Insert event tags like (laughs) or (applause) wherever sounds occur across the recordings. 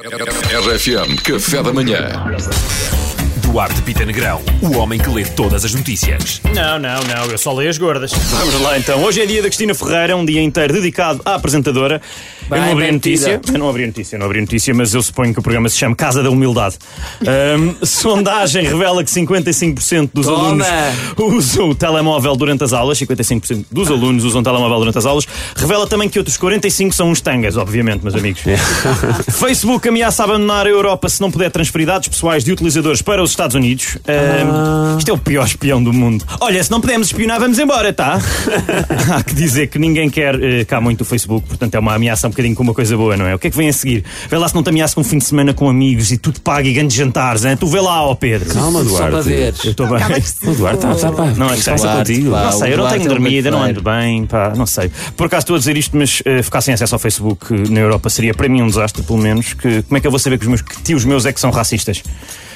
RFM Café da Manhã. Duarte Pita Negrão, o homem que lê todas as notícias. Não, não, não, eu só leio as gordas. Vamos lá então. Hoje é dia da Cristina Ferreira, um dia inteiro dedicado à apresentadora. eu não abri a notícia, eu não abri a notícia, eu não abri a notícia, mas eu suponho que o programa se chama Casa da Humildade. Ahm, (laughs) sondagem revela que 55% dos Toma! alunos usam o telemóvel durante as aulas, 55% dos alunos usam o telemóvel durante as aulas. Revela também que outros 45 são uns tangas, obviamente, meus amigos. (laughs) Facebook ameaça abandonar a Europa se não puder transferir dados pessoais de utilizadores para os Estados Unidos. Ahm, Isto é o pior espião do mundo. Olha, se não pudermos espionar, vamos embora, tá? (laughs) Há que dizer que ninguém quer eh, cá muito o Facebook, portanto é uma ameaça um bocadinho com uma coisa boa, não é? O que é que vem a seguir? Vê lá se não te ameaça com um fim de semana com amigos e tudo paga e grandes jantares, hein? Tu vê lá, ó Pedro. Calma, Só para Duarte. ver. Eu estou bem. O Duarte está tá, pá. Não, é passa contigo. Não sei, eu não tenho é dormido, eu não ando bem, pá, não sei. Por acaso estou a dizer isto, mas eh, ficar sem acesso ao Facebook eh, na Europa seria para mim um desastre, pelo menos. Que, como é que eu vou saber que os meus que tios meus é que são racistas?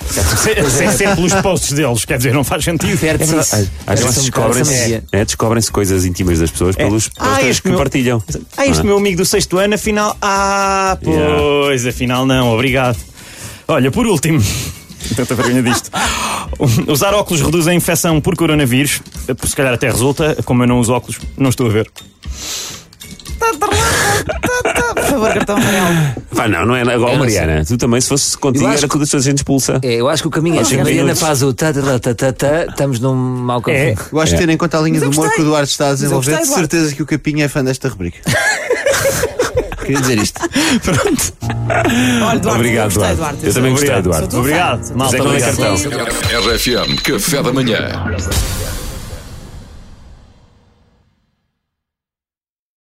(laughs) Sem, sem ser pelos posts deles, quer dizer, não faz sentido. Perde-se isso. Às às vezes Parece bocado essa descobrem-se é, descobrem coisas íntimas das pessoas pelos Ah, posts que meu- partilham. Ah, este é? meu amigo do sexto ano, afinal. Ah, pois, afinal não, obrigado. Olha, por último. (laughs) Tanta vergonha disto. (laughs) Usar óculos reduz a infecção por coronavírus. Se calhar até resulta. Como eu não uso óculos, não estou a ver. (laughs) Por favor, cartão amarelo. Pá, não, não é igual não Mariana. Tu também, se fosse contigo, era que- tudo a gente expulsa. É, eu acho que o caminho é assim. A Mariana faz o ta ta ta ta ta, estamos num mau É. caminho. Eu acho que É. tendo em conta a linha do humor que o Duarte está a desenvolver, de certeza que o Capinha é fã desta rubrica. (laughs) Queria dizer isto. Pronto. Olha, Duarte, Obrigado, eu gostei, Duarte. Eu também gostei. Duarte. Obrigado. Malta, obrigado. cartão? RFM Café da Manhã.